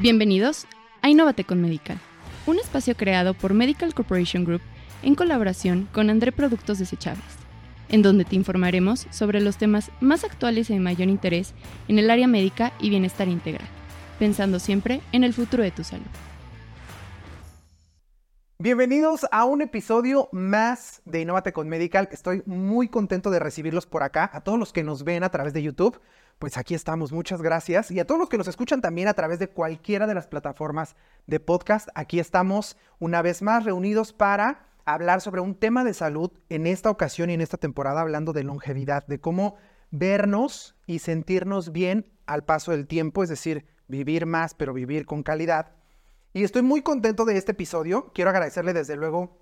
Bienvenidos a Innovate con Medical, un espacio creado por Medical Corporation Group en colaboración con André Productos Desechables, en donde te informaremos sobre los temas más actuales y de mayor interés en el área médica y bienestar integral, pensando siempre en el futuro de tu salud. Bienvenidos a un episodio más de Innovate con Medical. Estoy muy contento de recibirlos por acá, a todos los que nos ven a través de YouTube pues aquí estamos, muchas gracias. Y a todos los que nos escuchan también a través de cualquiera de las plataformas de podcast, aquí estamos una vez más reunidos para hablar sobre un tema de salud en esta ocasión y en esta temporada, hablando de longevidad, de cómo vernos y sentirnos bien al paso del tiempo, es decir, vivir más, pero vivir con calidad. Y estoy muy contento de este episodio. Quiero agradecerle desde luego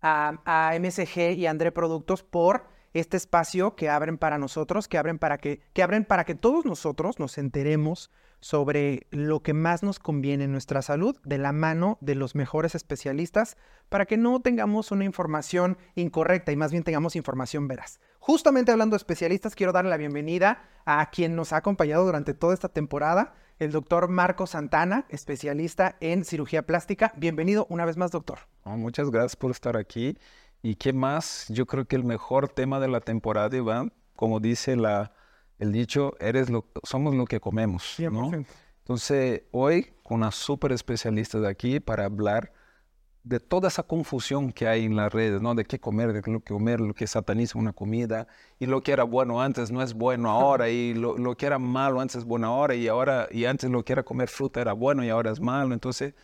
a, a MSG y a André Productos por este espacio que abren para nosotros, que abren para que, que abren para que todos nosotros nos enteremos sobre lo que más nos conviene en nuestra salud de la mano de los mejores especialistas para que no tengamos una información incorrecta y más bien tengamos información veraz. Justamente hablando de especialistas, quiero darle la bienvenida a quien nos ha acompañado durante toda esta temporada, el doctor Marco Santana, especialista en cirugía plástica. Bienvenido una vez más, doctor. muchas gracias por estar aquí ¿Y qué más? Yo creo que el mejor tema de la temporada, Iván, como dice la, el dicho, eres lo, somos lo que comemos. ¿no? Entonces, hoy con una súper especialista de aquí para hablar de toda esa confusión que hay en las redes, ¿no? De qué comer, de lo que comer, lo que sataniza una comida, y lo que era bueno antes no es bueno ahora, y lo, lo que era malo antes es bueno ahora, y ahora, y antes lo que era comer fruta era bueno y ahora es malo. Entonces,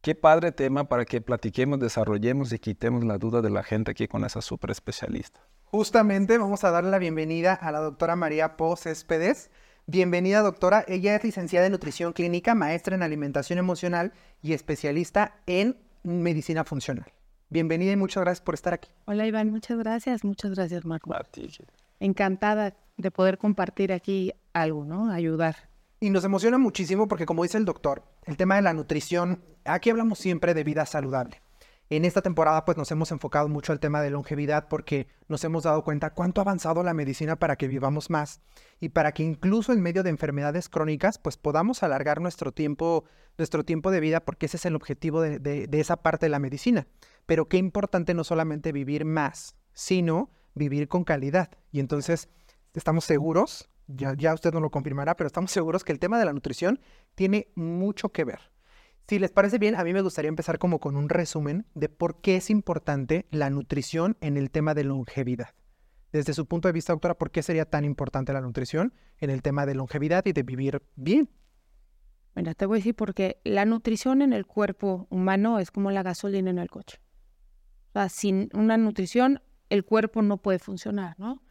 Qué padre tema para que platiquemos, desarrollemos y quitemos la duda de la gente aquí con esa super especialista. Justamente vamos a darle la bienvenida a la doctora María Po Céspedes. Bienvenida, doctora. Ella es licenciada en nutrición clínica, maestra en alimentación emocional y especialista en medicina funcional. Bienvenida y muchas gracias por estar aquí. Hola, Iván. Muchas gracias. Muchas gracias, Marco. Encantada de poder compartir aquí algo, ¿no? Ayudar. Y nos emociona muchísimo porque, como dice el doctor, el tema de la nutrición, aquí hablamos siempre de vida saludable. En esta temporada pues nos hemos enfocado mucho al tema de longevidad porque nos hemos dado cuenta cuánto ha avanzado la medicina para que vivamos más y para que incluso en medio de enfermedades crónicas pues podamos alargar nuestro tiempo, nuestro tiempo de vida porque ese es el objetivo de, de esa parte de la medicina. Pero qué importante no solamente vivir más, sino vivir con calidad. Y entonces estamos seguros ya, usted no lo confirmará, pero estamos seguros que el tema de la nutrición tiene mucho que ver. Si les parece bien, a mí me gustaría empezar como con un resumen de por qué es importante la nutrición en el tema de longevidad. Desde su punto de vista, doctora, ¿por qué sería tan importante la nutrición en el tema de longevidad y de vivir bien? Mira, te voy a decir porque la nutrición en el cuerpo humano es como la gasolina en el coche. O sea, sin una nutrición, el cuerpo no puede funcionar, ¿no?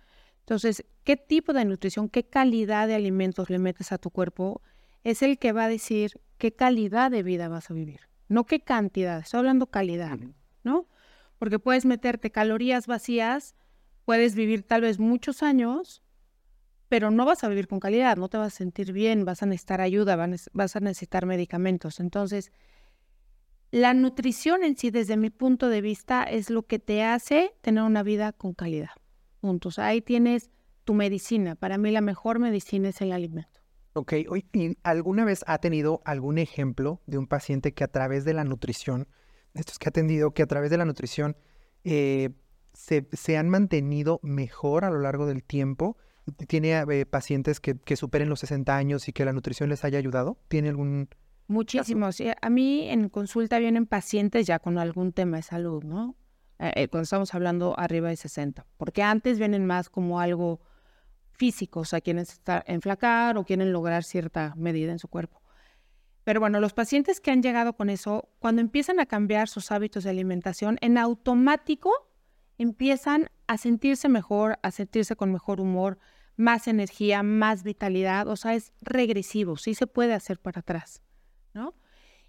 Entonces, ¿qué tipo de nutrición, qué calidad de alimentos le metes a tu cuerpo? Es el que va a decir qué calidad de vida vas a vivir, no qué cantidad, estoy hablando calidad, ¿no? Porque puedes meterte calorías vacías, puedes vivir tal vez muchos años, pero no vas a vivir con calidad, no te vas a sentir bien, vas a necesitar ayuda, vas a necesitar medicamentos. Entonces, la nutrición en sí, desde mi punto de vista, es lo que te hace tener una vida con calidad. Puntos. Ahí tienes tu medicina. Para mí la mejor medicina es el alimento. Ok, ¿y alguna vez ha tenido algún ejemplo de un paciente que a través de la nutrición, estos que ha atendido, que a través de la nutrición eh, se, han mantenido mejor a lo largo del tiempo? ¿Tiene pacientes que, que, superen los 60 años y que la nutrición les haya ayudado? ¿Tiene algún... Muchísimos. A mí en consulta vienen pacientes ya con algún tema de salud, ¿no? Eh, eh, cuando estamos hablando arriba de 60, porque antes vienen más como algo físico, o sea, quieren estar, enflacar o quieren lograr cierta medida en su cuerpo. Pero bueno, los pacientes que han llegado con eso, cuando empiezan a cambiar sus hábitos de alimentación, en automático empiezan a sentirse mejor, a sentirse con mejor humor, más energía, más vitalidad, o sea, es regresivo, sí se puede hacer para atrás, ¿no?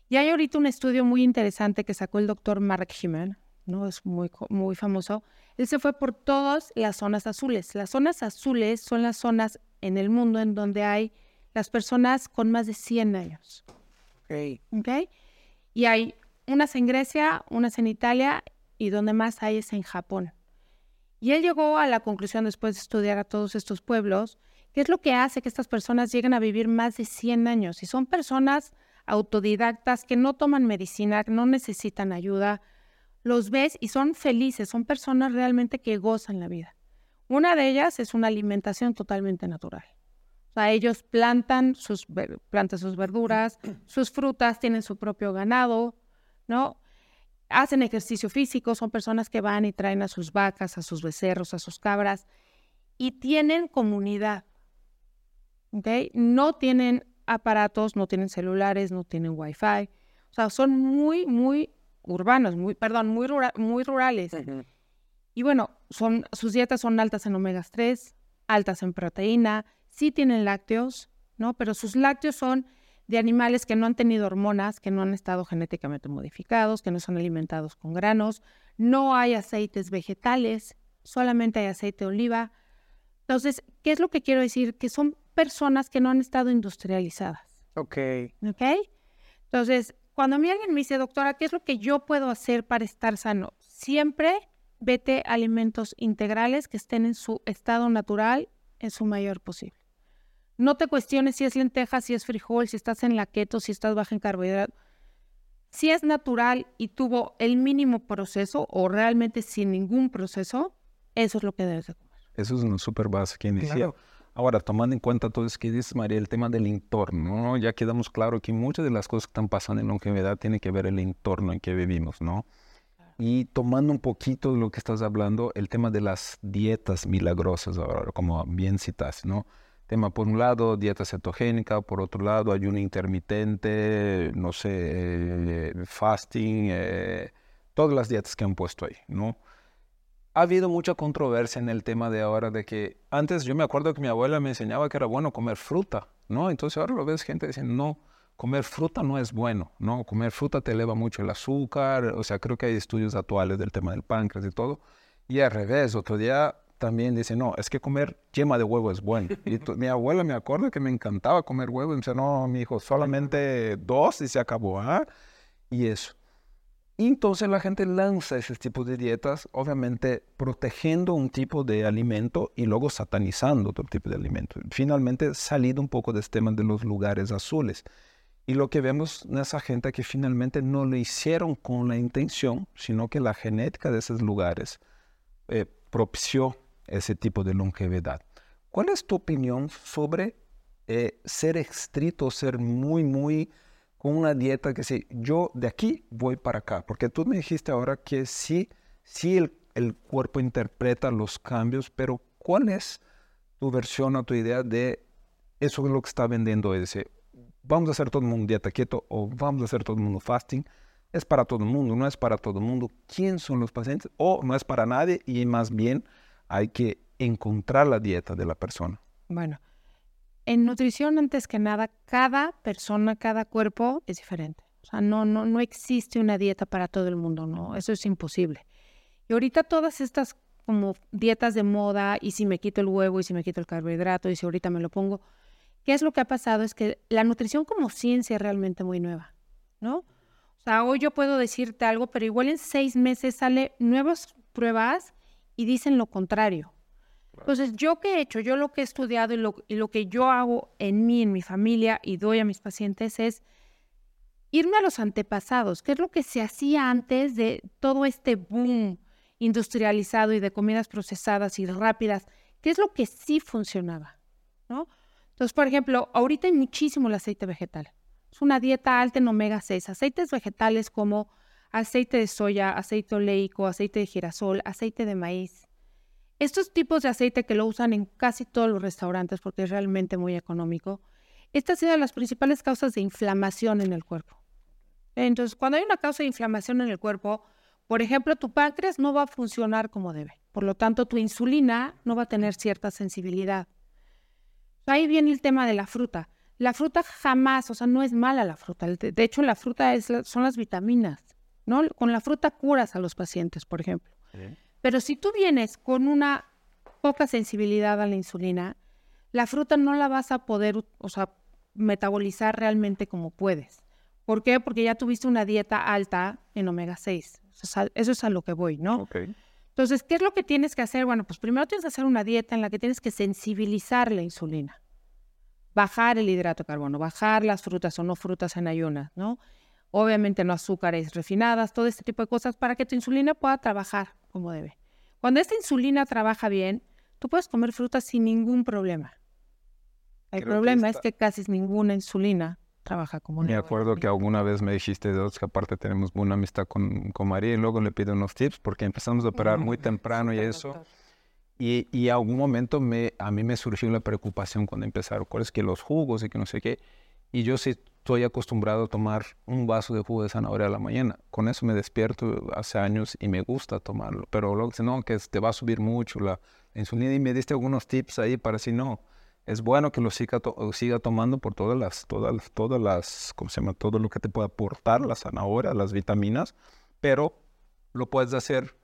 Y hay ahorita un estudio muy interesante que sacó el doctor Mark ¿no? Es muy, muy famoso. Él se fue por todas las zonas azules. Las zonas azules son las zonas en el mundo en donde hay las personas con más de 100 años. Ok. okay? Y hay unas en Grecia, unas en Italia y donde más hay es en Japón. Y él llegó a la conclusión después de estudiar a todos estos pueblos, que es lo que hace que estas personas lleguen a vivir más de 100 años. Y son personas autodidactas que no toman medicina, no necesitan ayuda, los ves y son felices, son personas realmente que gozan la vida. Una de ellas es una alimentación totalmente natural. O sea, ellos plantan sus, plantan sus verduras, sus frutas, tienen su propio ganado, ¿no? Hacen ejercicio físico, son personas que van y traen a sus vacas, a sus becerros, a sus cabras y tienen comunidad. ¿okay? No tienen aparatos, no tienen celulares, no tienen wifi. O sea, son muy, muy urbanos, muy, perdón, muy, muy rurales. Y bueno, son, sus dietas son altas en omegas 3, altas en proteína, sí tienen lácteos, ¿no? Pero sus lácteos son de animales que no han tenido hormonas, que no han estado genéticamente modificados, que no son alimentados con granos, no hay aceites vegetales, solamente hay aceite de oliva. Entonces, ¿qué es lo que quiero decir? Que son personas que no han estado industrializadas. Ok. Ok. Entonces, cuando a mí alguien me dice, doctora, ¿qué es lo que yo puedo hacer para estar sano? Siempre vete alimentos integrales que estén en su estado natural en su mayor posible. No te cuestiones si es lenteja, si es frijol, si estás en la keto, si estás baja en carbohidratos. Si es natural y tuvo el mínimo proceso o realmente sin ningún proceso, eso es lo que debes de comer. Eso es una súper base que inicia. Ahora, tomando en cuenta todo eso que dices, María, el tema del entorno, ¿no? ya quedamos claro que muchas de las cosas que están pasando en la longevidad tienen que ver el entorno en que vivimos, ¿no? Y tomando un poquito de lo que estás hablando, el tema de las dietas milagrosas, ahora, como bien citas, ¿no? Tema, por un lado, dieta cetogénica, por otro lado, ayuno intermitente, no sé, eh, fasting, eh, todas las dietas que han puesto ahí, ¿no? Ha habido mucha controversia en el tema de ahora de que antes yo me acuerdo que mi abuela me enseñaba que era bueno comer fruta, ¿no? Entonces ahora lo ves gente diciendo, no, comer fruta no es bueno, ¿no? Comer fruta te eleva mucho el azúcar, o sea, creo que hay estudios actuales del tema del páncreas y todo. Y al revés, otro día también dice, no, es que comer yema de huevo es bueno. Y mi abuela me acuerdo que me encantaba comer huevo y me dice, no, mi hijo, solamente dos y se acabó, ¿ah? Y eso. Y entonces la gente lanza ese tipo de dietas, obviamente protegiendo un tipo de alimento y luego satanizando otro tipo de alimento. Finalmente salido un poco de este tema de los lugares azules. Y lo que vemos en esa gente que finalmente no lo hicieron con la intención, sino que la genética de esos lugares eh, propició ese tipo de longevidad. ¿Cuál es tu opinión sobre eh, ser estricto, ser muy, muy con una dieta que sí, yo de aquí voy para acá, porque tú me dijiste ahora que sí, sí el, el cuerpo interpreta los cambios, pero ¿cuál es tu versión o tu idea de eso es lo que está vendiendo ese? Vamos a hacer todo el mundo dieta quieto o vamos a hacer todo el mundo fasting. Es para todo el mundo, no es para todo el mundo. ¿Quién son los pacientes? O no es para nadie y más bien hay que encontrar la dieta de la persona. Bueno, en nutrición, antes que nada, cada persona, cada cuerpo es diferente. O sea, no, no, no existe una dieta para todo el mundo, no, eso es imposible. Y ahorita todas estas como dietas de moda, y si me quito el huevo, y si me quito el carbohidrato, y si ahorita me lo pongo, ¿qué es lo que ha pasado? Es que la nutrición como ciencia es realmente muy nueva, ¿no? O sea, hoy yo puedo decirte algo, pero igual en seis meses sale nuevas pruebas y dicen lo contrario. Entonces, ¿yo qué he hecho? Yo lo que he estudiado y lo, que yo hago en mí, en mi familia y doy a mis pacientes es irme a los antepasados, qué es lo que se hacía antes de todo este boom industrializado y de comidas procesadas y rápidas, qué es lo que sí funcionaba, ¿no? Entonces, por ejemplo, ahorita hay muchísimo el aceite vegetal. Es una dieta alta en omega 6, aceites vegetales como aceite de soya, aceite oleico, aceite de girasol, aceite de maíz, estos tipos de aceite que lo usan en casi todos los restaurantes porque es realmente muy económico, esta ha sido las principales causas de inflamación en el cuerpo. Entonces, cuando hay una causa de inflamación en el cuerpo, por ejemplo, tu páncreas no va a funcionar como debe. Por lo tanto, tu insulina no va a tener cierta sensibilidad. Ahí viene el tema de la fruta. La fruta jamás, o sea, no es mala la fruta. De hecho, la fruta es, son las vitaminas. ¿no? Con la fruta curas a los pacientes, por ejemplo. Pero si tú vienes con una poca sensibilidad a la insulina, la fruta no la vas a poder, o sea, metabolizar realmente como puedes. ¿Por qué? Porque ya tuviste una dieta alta en omega 6. Eso es a lo que voy, ¿no? Entonces, ¿qué es lo que tienes que hacer? Bueno, pues primero tienes que hacer una dieta en la que tienes que sensibilizar la insulina. bajar el hidrato de carbono, bajar las frutas o no frutas en ayunas, ¿no? Obviamente no azúcares refinadas, todo este tipo de cosas para que tu insulina pueda trabajar como debe. Cuando esta insulina trabaja bien, tú puedes comer frutas sin ningún problema. El problema es que casi ninguna insulina trabaja como Me acuerdo que alguna vez me dijiste, de que aparte tenemos buena amistad con, con María y luego le pido unos tips porque empezamos a operar muy temprano y eso. Y, y algún momento me, a mí me surgió la preocupación cuando empezaron, ¿cuáles que los jugos y que no sé qué? Y yo sí estoy acostumbrado a tomar un vaso de jugo de zanahoria a la mañana. Con eso me despierto hace años y me gusta tomarlo. Pero luego dice, no, que te va a subir mucho la, insulina y me diste algunos tips ahí para si no. Es bueno que lo siga, siga tomando por todas las, todas, todas las, ¿cómo se llama? Todo lo que te puede aportar la zanahoria, las vitaminas, pero lo puedes hacer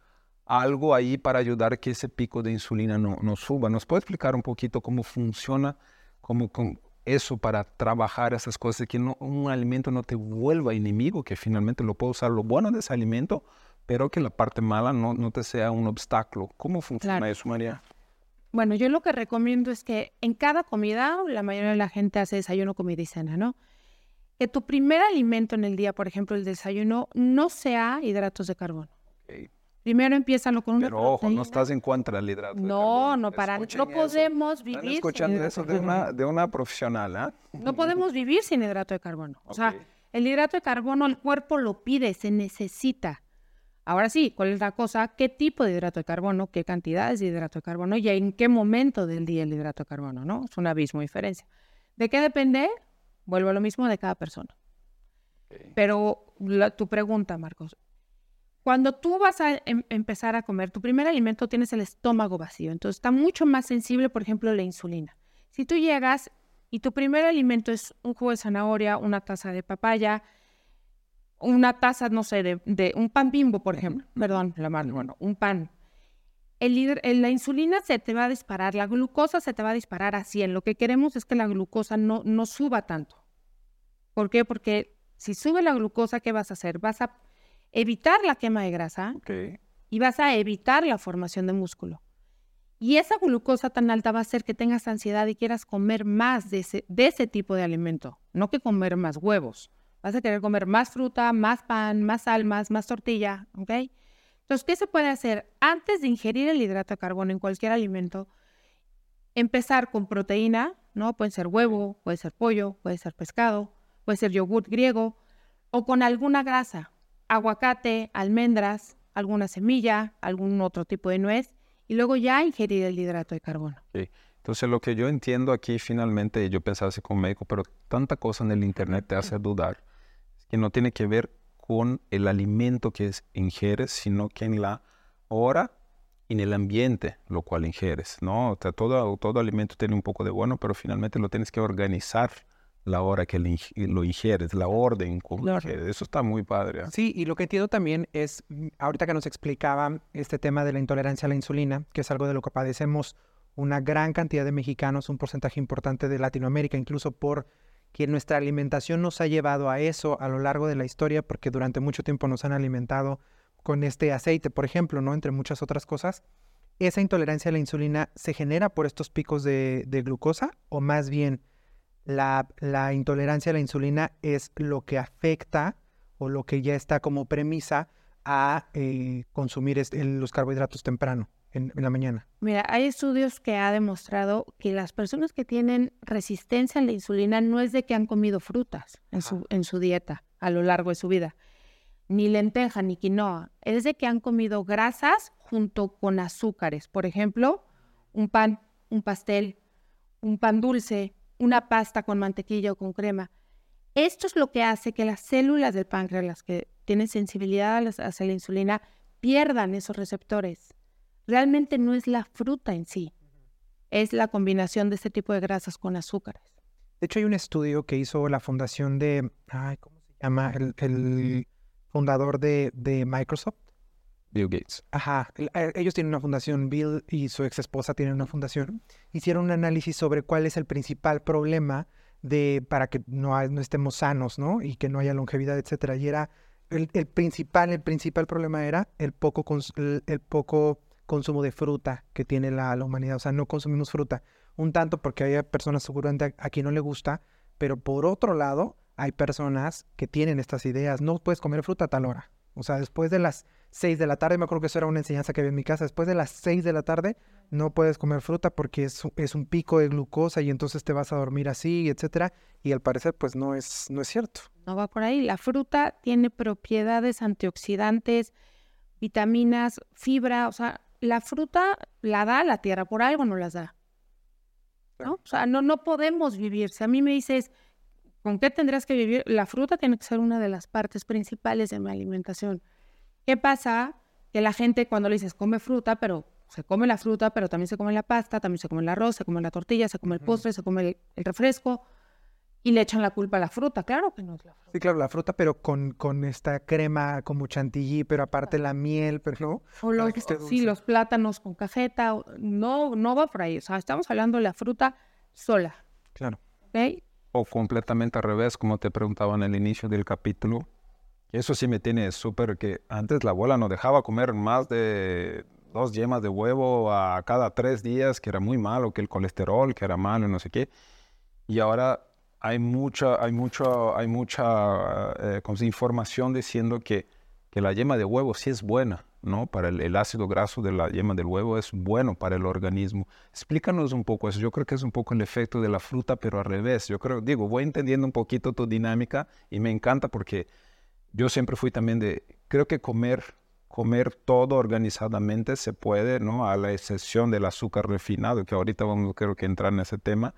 algo ahí para ayudar que ese pico de insulina no, no suba. ¿Nos puede explicar un poquito cómo funciona cómo, eso para trabajar esas cosas, que no, un alimento no te vuelva enemigo, que finalmente lo puedo usar lo bueno de ese alimento pero que la parte mala no, no te sea un obstáculo. ¿Cómo funciona eso, María? Bueno, yo lo que recomiendo es que en cada comida, la mayoría de la gente hace desayuno, comida y cena, ¿no? Que tu primer alimento en el día, por ejemplo, el desayuno, no sea hidratos de carbono. Primero empieza con una Pero ojo, no estás en contra del hidrato no, de carbono. No, para, no podemos vivir. Están escuchando eso de una, de una profesional, ¿ah? No podemos vivir sin hidrato de carbono. O sea, el hidrato de carbono el cuerpo lo pide, se necesita. Ahora sí, ¿cuál es la cosa? ¿Qué tipo de hidrato de carbono? ¿Qué cantidades de hidrato de carbono? Y en qué momento del día el hidrato de carbono, ¿no? Es un abismo de diferencia. ¿De qué depende? Vuelvo a lo mismo de cada persona. Pero tu pregunta, Marcos. Cuando tú vas a em, empezar a comer, tu primer alimento tienes el estómago vacío. Entonces está mucho más sensible, por ejemplo, la insulina. Si tú llegas y tu primer alimento es un jugo de zanahoria, una taza de papaya, una taza, no sé, de, un pan bimbo, por ejemplo, perdón, la mano, bueno, un pan. El, la insulina se te va a disparar, la glucosa se te va a disparar a 100. Lo que queremos es que la glucosa no, no suba tanto. ¿Por qué? Porque si sube la glucosa, ¿qué vas a hacer? Vas a evitar la quema de grasa y vas a evitar la formación de músculo. Y esa glucosa tan alta va a hacer que tengas ansiedad y quieras comer más de ese, de ese tipo de alimento, no que comer más huevos. Vas a querer comer más fruta, más pan, más almas, más tortilla, ¿ok? Entonces, ¿qué se puede hacer? Antes de ingerir el hidrato de carbono en cualquier alimento, empezar con proteína, ¿no? Puede ser huevo, puede ser pollo, puede ser pescado, puede ser yogur griego, o con alguna grasa, aguacate, almendras, alguna semilla, algún otro tipo de nuez, y luego ya ingerir el hidrato de carbono. Sí. Entonces, lo que yo entiendo aquí finalmente, yo pensaba así como médico, pero tanta cosa en el Internet te hace dudar que no tiene que ver con el alimento que ingieres, sino que en la hora y en el ambiente lo cual ingieres, ¿no? O sea, todo, todo alimento tiene un poco de bueno, pero finalmente lo tienes que organizar la hora que lo ingieres, la orden como Eso está muy padre. ¿ah? Sí, y lo que entiendo también es, mm, ahorita que nos explicaba este tema de la intolerancia a la insulina, que es algo de lo que padecemos una gran cantidad de mexicanos, un porcentaje importante de Latinoamérica, incluso por que nuestra alimentación nos ha llevado a eso a lo largo de la historia, porque durante mucho tiempo nos han alimentado con este aceite, por ejemplo, ¿no? Entre muchas otras cosas. ¿Esa intolerancia a la insulina se genera por estos picos de, glucosa o más bien la, intolerancia a la insulina es lo que afecta o lo que ya está como premisa a eh, consumir los carbohidratos temprano? en, la mañana? Mira, hay estudios que ha demostrado que las personas que tienen resistencia a la insulina no es de que han comido frutas en su, en su dieta a lo largo de su vida, ni lenteja ni quinoa, es de que han comido grasas junto con azúcares. Por ejemplo, un pan, un pastel, un pan dulce, una pasta con mantequilla o con crema. Esto es lo que hace que las células del páncreas, las que tienen sensibilidad hacia la insulina, pierdan esos receptores realmente no es la fruta en sí, es la combinación de este tipo de grasas con azúcares. De hecho, hay un estudio que hizo la fundación de, ay, ¿cómo se llama? El, fundador de, Microsoft. Bill Gates. Ajá, eh, ellos tienen una fundación, Bill y su ex esposa tienen una fundación. Hicieron un análisis sobre cuál es el principal problema de para que no, no estemos sanos, ¿no? Y que no haya longevidad, etcétera. Y era el, principal, el principal problema era el poco, el poco consumo de fruta que tiene la, humanidad. O sea, no consumimos fruta. un tanto porque hay personas seguramente a, quien no le gusta, pero por otro lado, hay personas que tienen estas ideas. No puedes comer fruta a tal hora. O sea, después de las 6 de la tarde, me acuerdo que eso era una enseñanza que había en mi casa, después de las 6 de la tarde no puedes comer fruta porque es, es, un pico de glucosa y entonces te vas a dormir así, etcétera. Y al parecer, pues no es, no es cierto. No va por ahí. La fruta tiene propiedades antioxidantes, vitaminas, fibra, o sea, la fruta la da la tierra, por algo no las da. ¿no? O sea, no, no podemos vivir. Si a mí me dices, ¿con qué tendrías que vivir? La fruta tiene que ser una de las partes principales de mi alimentación. ¿Qué pasa? Que la gente cuando le dices, come fruta, pero se come la fruta, pero también se come la pasta, también se come el arroz, se come la tortilla, se come el postre, se come el refresco y le echan la culpa a la fruta. Claro que no es la fruta. Sí, claro, la fruta, pero con, con esta crema como chantilly, pero aparte la miel, pero no. O los, sí, los plátanos con cajeta. No, no va por ahí. O sea, estamos hablando de la fruta sola. Claro. O completamente al revés, como te preguntaba en el inicio del capítulo. Eso sí me tiene súper que antes la abuela no dejaba comer más de dos yemas de huevo a cada tres días, que era muy malo, que el colesterol, que era malo, no sé qué. Y ahora hay mucha, hay mucha, hay mucha eh, información diciendo que, que, la yema de huevo sí es buena, ¿no? Para el, ácido graso de la yema del huevo es bueno para el organismo. Explícanos un poco eso. Yo creo que es un poco el efecto de la fruta, pero al revés. Yo creo, digo, voy entendiendo un poquito tu dinámica y me encanta porque yo siempre fui también de, creo que comer comer todo organizadamente se puede, ¿no? A la excepción del azúcar refinado, que ahorita vamos, creo que entrar en ese tema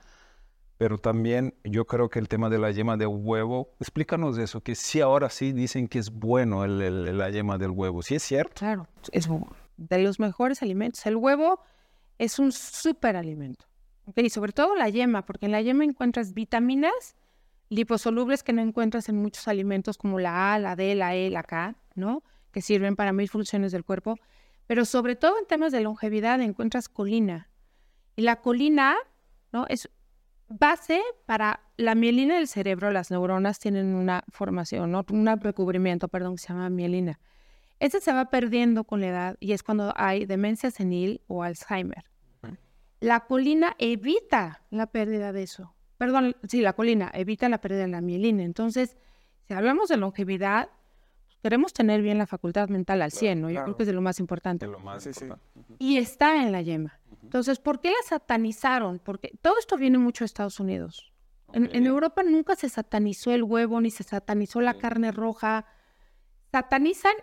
pero también yo creo que el tema de la yema de huevo, explícanos eso, que sí ahora sí dicen que es bueno el, la yema del huevo, ¿sí es cierto? Claro, es de los mejores alimentos. El huevo es un súper alimento, y sobre todo la yema, porque en la yema encuentras vitaminas liposolubles que no encuentras en muchos alimentos como la A, la D, la E, la K, ¿no? Que sirven para mil funciones del cuerpo, pero sobre todo en temas de longevidad encuentras colina. Y la colina, ¿no? Es base para la mielina del cerebro, las neuronas tienen una formación, ¿no? un recubrimiento, perdón, que se llama mielina. Ese se va perdiendo con la edad y es cuando hay demencia senil o Alzheimer. La colina evita la pérdida de eso. Perdón, sí, la colina evita la pérdida de la mielina. Entonces, si hablamos de longevidad, queremos tener bien la facultad mental al 100, ¿no? Yo creo que es de lo más importante. lo más importante. Y está en la yema. Entonces, ¿por qué la satanizaron? Porque todo esto viene mucho de Estados Unidos. En, Europa nunca se satanizó el huevo ni se satanizó la carne roja. Satanizan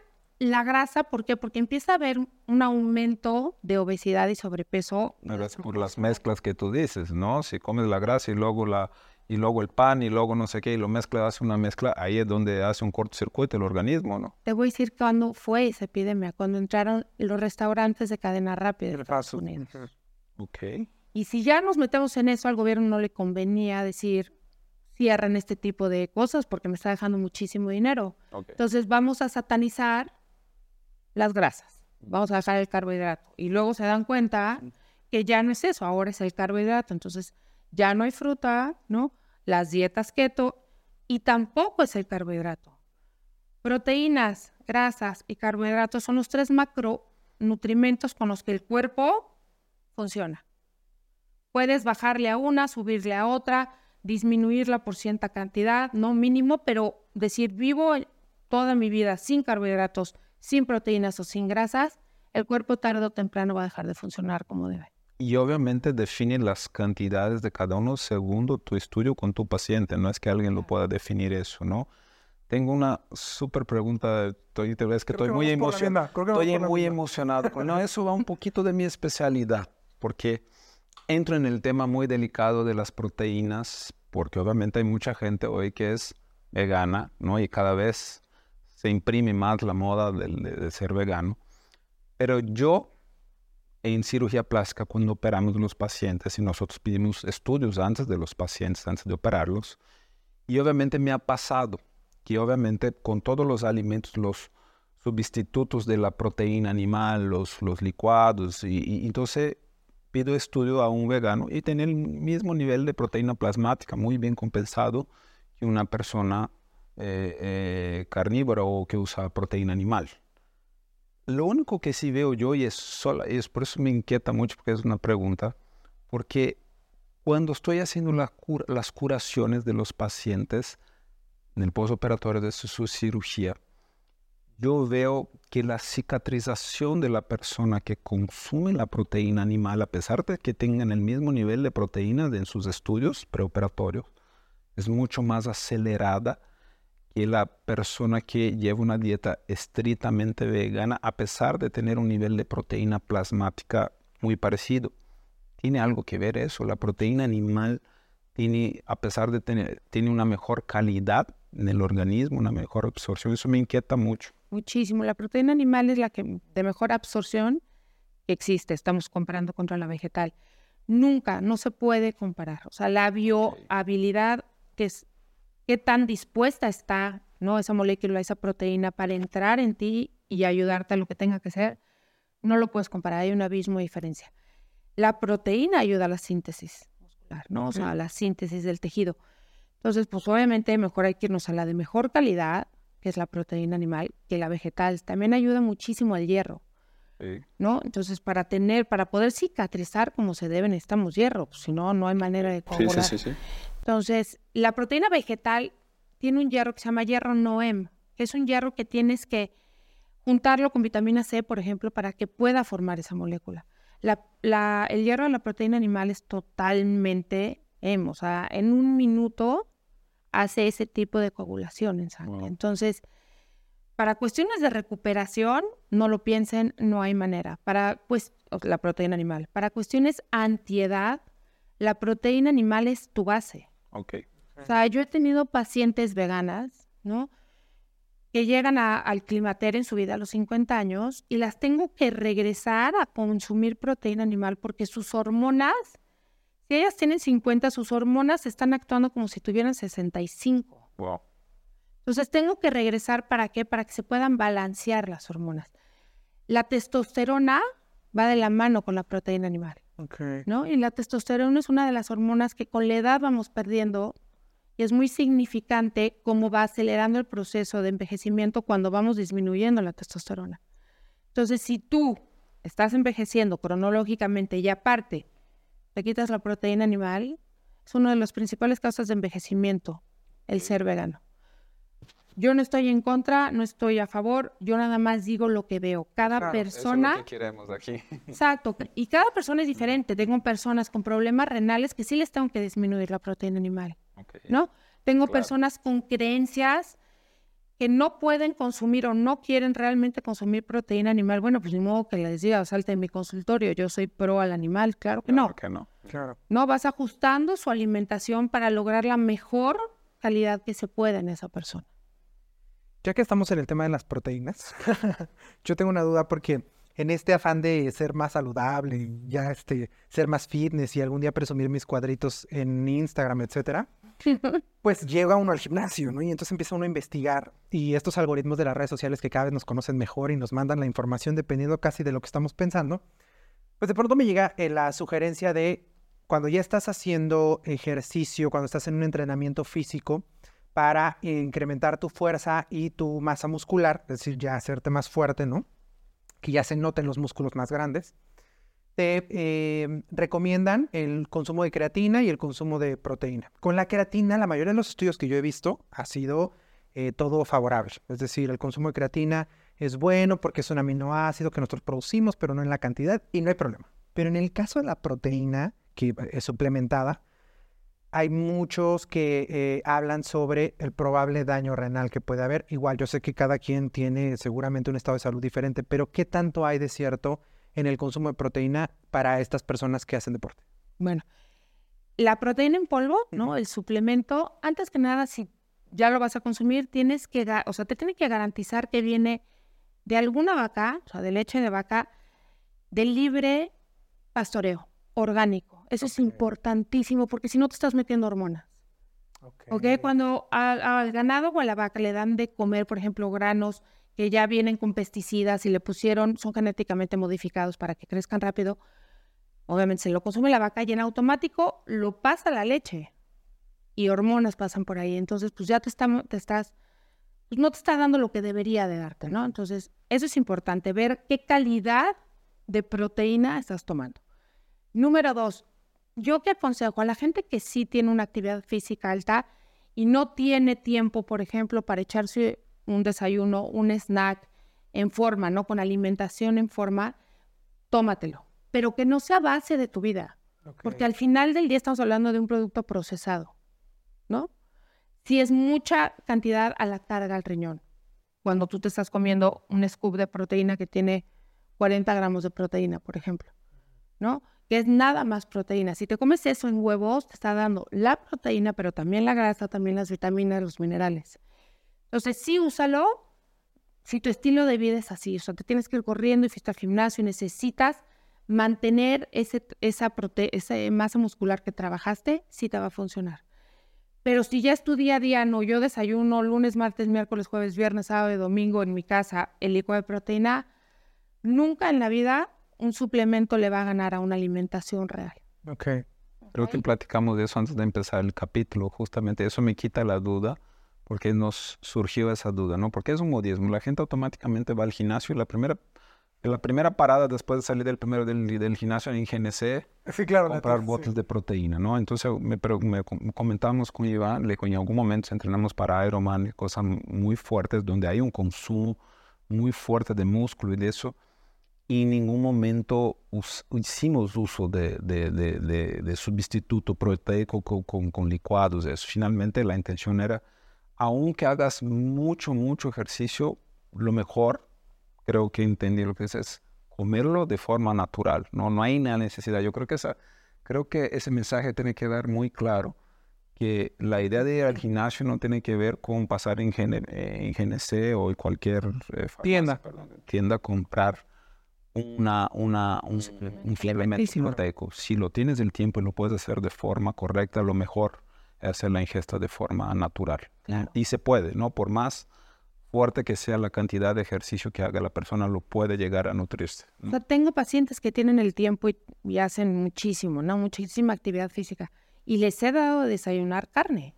la grasa, ¿por qué? Porque empieza a haber un aumento de obesidad y sobrepeso. por las mezclas que tú dices, ¿no? Si comes la grasa y luego la y luego el pan y luego no sé qué y lo mezcla, hace una mezcla, ahí es donde hace un cortocircuito el organismo, ¿no? Te voy a decir cuándo fue esa epidemia, cuando entraron los restaurantes de cadena rápida de Estados Unidos. Ok. Y si ya nos metemos en eso, al gobierno no le convenía decir, cierran este tipo de cosas porque me está dejando muchísimo dinero. Entonces vamos a satanizar las grasas, vamos a dejar el carbohidrato. Y luego se dan cuenta que ya no es eso, ahora es el carbohidrato. Entonces ya no hay fruta, ¿no? Las dietas keto y tampoco es el carbohidrato. Proteínas, grasas y carbohidratos son los tres macronutrimentos con los que el cuerpo funciona. Puedes bajarle a una, subirle a otra, disminuirla por cierta cantidad, no mínimo, pero decir vivo toda mi vida sin carbohidratos, sin proteínas o sin grasas, el cuerpo tarde o temprano va a dejar de funcionar como debe. Y obviamente define las cantidades de cada uno según tu estudio con tu paciente, no es que alguien lo pueda definir eso, ¿no? Tengo una súper pregunta, estoy, te ves que estoy muy emocionado. Estoy muy emocionado. No, eso va un poquito de mi especialidad porque entro en el tema muy delicado de las proteínas, porque obviamente hay mucha gente hoy que es vegana, ¿no? Y cada vez se imprime más la moda de, ser vegano. Pero yo en cirugía plástica, cuando operamos los pacientes y nosotros pedimos estudios antes de los pacientes, antes de operarlos, y obviamente me ha pasado que obviamente con todos los alimentos, los sustitutos de la proteína animal, los, los licuados, y entonces pido estudio a un vegano y tiene el mismo nivel de proteína plasmática, muy bien compensado que una persona eh, eh, carnívora o que usa proteína animal. Lo único que sí veo yo, y es, sola, es por eso me inquieta mucho, porque es una pregunta, porque cuando estoy haciendo las curaciones de los pacientes en el postoperatorio de su, cirugía, yo veo que la cicatrización de la persona que consume la proteína animal, a pesar de que tengan el mismo nivel de proteína en sus estudios preoperatorios, es mucho más acelerada que la persona que lleva una dieta estrictamente vegana, a pesar de tener un nivel de proteína plasmática muy parecido. Tiene algo que ver eso. La proteína animal tiene, a pesar de tener, tiene una mejor calidad en el organismo, una mejor absorción. Eso me inquieta mucho. Muchísimo. La proteína animal es la que de mejor absorción que existe. Estamos comparando contra la vegetal. Nunca, no se puede comparar. O sea, la biohabilidad, que es qué tan dispuesta está ¿no? esa molécula, esa proteína para entrar en ti y ayudarte a lo que tenga que ser, no lo puedes comparar. Hay un abismo de diferencia. La proteína ayuda a la síntesis muscular, ¿no? O sea, a la síntesis del tejido. Entonces, pues obviamente mejor hay que irnos a la de mejor calidad, que es la proteína animal, que la vegetal. También ayuda muchísimo al hierro. ¿No? Entonces, para tener, para poder cicatrizar como se debe, necesitamos hierro, pues, si no, no hay manera de. Sí, sí, sí, Entonces, la proteína vegetal tiene un hierro que se llama hierro Noem, que es un hierro que tienes que juntarlo con vitamina C, por ejemplo, para que pueda formar esa molécula. La, el hierro de la proteína animal es totalmente M, o sea, en un minuto hace ese tipo de coagulación en sangre. Entonces, para cuestiones de recuperación, no lo piensen, no hay manera. Para pues, la proteína animal. Para cuestiones antiedad, la proteína animal es tu base. Ok. O sea, yo he tenido pacientes veganas, ¿no? Que llegan al climaterio en su vida a los 50 años y las tengo que regresar a consumir proteína animal porque sus hormonas, si ellas tienen 50, sus hormonas están actuando como si tuvieran 65. Wow. Entonces tengo que regresar para qué? Para que se puedan balancear las hormonas. La testosterona va de la mano con la proteína animal. ¿no? Y la testosterona es una de las hormonas que con la edad vamos perdiendo y es muy significante cómo va acelerando el proceso de envejecimiento cuando vamos disminuyendo la testosterona. Entonces, si tú estás envejeciendo cronológicamente y aparte te quitas la proteína animal, es una de las principales causas de envejecimiento, el ser vegano. Yo no estoy en contra, no estoy a favor, yo nada más digo lo que veo. Cada persona... Eso es lo que queremos aquí. Exacto, y cada persona es diferente. Tengo personas con problemas renales que sí les tengo que disminuir la proteína animal, ¿no? Tengo personas con creencias que no pueden consumir o no quieren realmente consumir proteína animal. Bueno, pues ni modo que les diga, salte en mi consultorio, yo soy pro al animal. Claro que claro no. Que no. Claro. No, vas ajustando su alimentación para lograr la mejor calidad que se pueda en esa persona. Ya que estamos en el tema de las proteínas, yo tengo una duda porque en este afán de ser más saludable ya este, ser más fitness y algún día presumir mis cuadritos en Instagram, etcétera, pues llega uno al gimnasio, ¿no? Y entonces empieza uno a investigar y estos algoritmos de las redes sociales que cada vez nos conocen mejor y nos mandan la información dependiendo casi de lo que estamos pensando, pues de pronto me llega eh, la sugerencia de cuando ya estás haciendo ejercicio, cuando estás en un entrenamiento físico, para incrementar tu fuerza y tu masa muscular, es decir, ya hacerte más fuerte, ¿no? Que ya se noten los músculos más grandes. Te eh, recomiendan el consumo de creatina y el consumo de proteína. Con la creatina, la mayoría de los estudios que yo he visto ha sido eh, todo favorable. Es decir, el consumo de creatina es bueno porque es un aminoácido que nosotros producimos, pero no en la cantidad y no hay problema. Pero en el caso de la proteína, que es suplementada, hay muchos que eh, hablan sobre el probable daño renal que puede haber. Igual, yo sé que cada quien tiene seguramente un estado de salud diferente, pero ¿qué tanto hay de cierto en el consumo de proteína para estas personas que hacen deporte? Bueno, la proteína en polvo, ¿no? El suplemento, antes que nada, si ya lo vas a consumir, tienes que, o sea, te tiene que garantizar que viene de alguna vaca, o sea, de leche de vaca, de libre pastoreo, orgánico. Eso es importantísimo porque si no te estás metiendo hormonas. Okay. Cuando al, ganado o a la vaca le dan de comer, por ejemplo, granos que ya vienen con pesticidas y le pusieron, son genéticamente modificados para que crezcan rápido, obviamente se lo consume la vaca y en automático lo pasa la leche y hormonas pasan por ahí. Entonces, pues ya te, te estás, pues no te está dando lo que debería de darte, ¿no? Entonces, eso es importante, ver qué calidad de proteína estás tomando. Número dos, yo qué aconsejo a la gente que sí tiene una actividad física alta y no tiene tiempo, por ejemplo, para echarse un desayuno, un snack en forma, ¿no? Con alimentación en forma, tómatelo, pero que no sea base de tu vida, porque al final del día estamos hablando de un producto procesado, ¿no? Si es mucha cantidad a la carga al riñón, cuando tú te estás comiendo un scoop de proteína que tiene 40 gramos de proteína, por ejemplo, ¿no? Que es nada más proteína. Si te comes eso en huevos, te está dando la proteína, pero también la grasa, también las vitaminas, los minerales. Entonces, sí, úsalo. Si tu estilo de vida es así, o sea, te tienes que ir corriendo y fuiste al gimnasio y necesitas mantener ese, esa, masa muscular que trabajaste, sí te va a funcionar. Pero si ya es tu día a día, no, yo desayuno lunes, martes, miércoles, jueves, viernes, sábado y domingo en mi casa el licuado de proteína, nunca en la vida un suplemento le va a ganar a una alimentación real. Ok. Creo que platicamos de eso antes de empezar el capítulo. Justamente eso me quita la duda porque nos surgió esa duda, ¿no? Porque es un modismo. La gente automáticamente va al gimnasio y la primera la primera parada después de salir del primero del, del gimnasio en GNC, sí, claro, comprar botes de proteína, ¿no? Entonces me, pero me comentábamos con Iván, le en algún momento entrenamos para Ironman, cosas muy fuertes, donde hay un consumo muy fuerte de músculo y de eso, y en ningún momento hicimos uso de, de, de, de sustituto proteico con, con, con licuados, eso. Finalmente la intención era, aunque hagas mucho, mucho ejercicio, lo mejor creo que entendí lo que es, es comerlo de forma natural, no, no hay una necesidad. Yo creo que, esa, creo que ese mensaje tiene que dar muy claro que la idea de ir al gimnasio no tiene que ver con pasar en, en GNC o en cualquier eh, tienda. tienda a comprar una, una, un, un proteico. Si lo tienes el tiempo y lo puedes hacer de forma correcta, lo mejor es hacer la ingesta de forma natural. Y se puede, ¿no? Por más fuerte que sea la cantidad de ejercicio que haga la persona, lo puede llegar a nutrirse. tengo pacientes que tienen el tiempo y, hacen muchísimo, ¿no? Muchísima actividad física. Y les he dado a desayunar carne.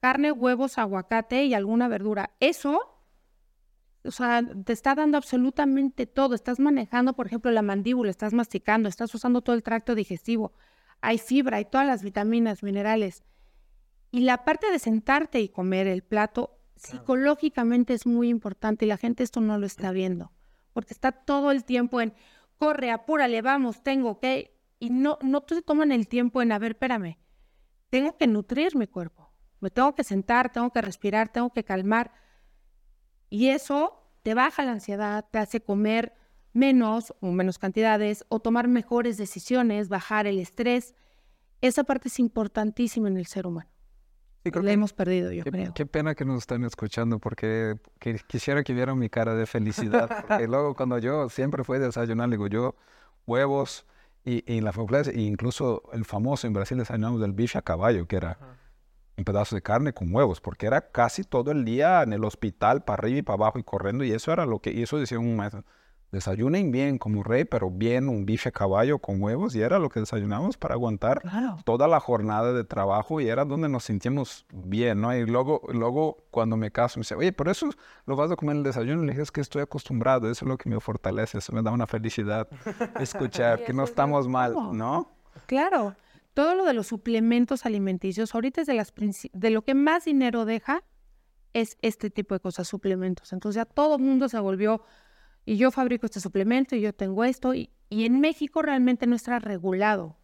Carne, huevos, aguacate y alguna verdura. Eso, o sea, te está dando absolutamente todo. Estás manejando, por ejemplo, la mandíbula, estás masticando, estás usando todo el tracto digestivo. Hay fibra, hay todas las vitaminas, minerales. Y la parte de sentarte y comer el plato psicológicamente es muy importante y la gente esto no lo está viendo, porque está todo el tiempo en, corre, apúrale, vamos, tengo que, y no, no se toman el tiempo en, a ver, espérame, tengo que nutrir mi cuerpo, me tengo que sentar, tengo que respirar, tengo que calmar, y eso te baja la ansiedad, te hace comer menos o menos cantidades o tomar mejores decisiones, bajar el estrés. Esa parte es importantísima en el ser humano. Sí, creo hemos perdido, yo qué, creo. Qué pena que nos están escuchando porque quisiera que vieran mi cara de felicidad. Porque luego cuando yo siempre fui a desayunar, digo yo, huevos y, y la e incluso el famoso en Brasil desayunamos del bife a caballo, que era un pedazo de carne con huevos, porque era casi todo el día en el hospital, para arriba y para abajo y corriendo, y eso era lo que, y eso decía un maestro, desayunen bien como rey, pero bien un bife a caballo con huevos y era lo que desayunamos para aguantar toda la jornada de trabajo y era donde nos sentíamos bien, ¿no? Y luego, luego cuando me caso me dice, oye, por eso lo vas a comer en el desayuno. Le dije, es que estoy acostumbrado, eso es lo que me fortalece, eso me da una felicidad escuchar que no estamos mal, ¿no? Claro, todo lo de los suplementos alimenticios, ahorita es de, las de lo que más dinero deja es este tipo de cosas, suplementos. Entonces ya todo el mundo se volvió y yo fabrico este suplemento y yo tengo esto. Y, en México realmente no está regulado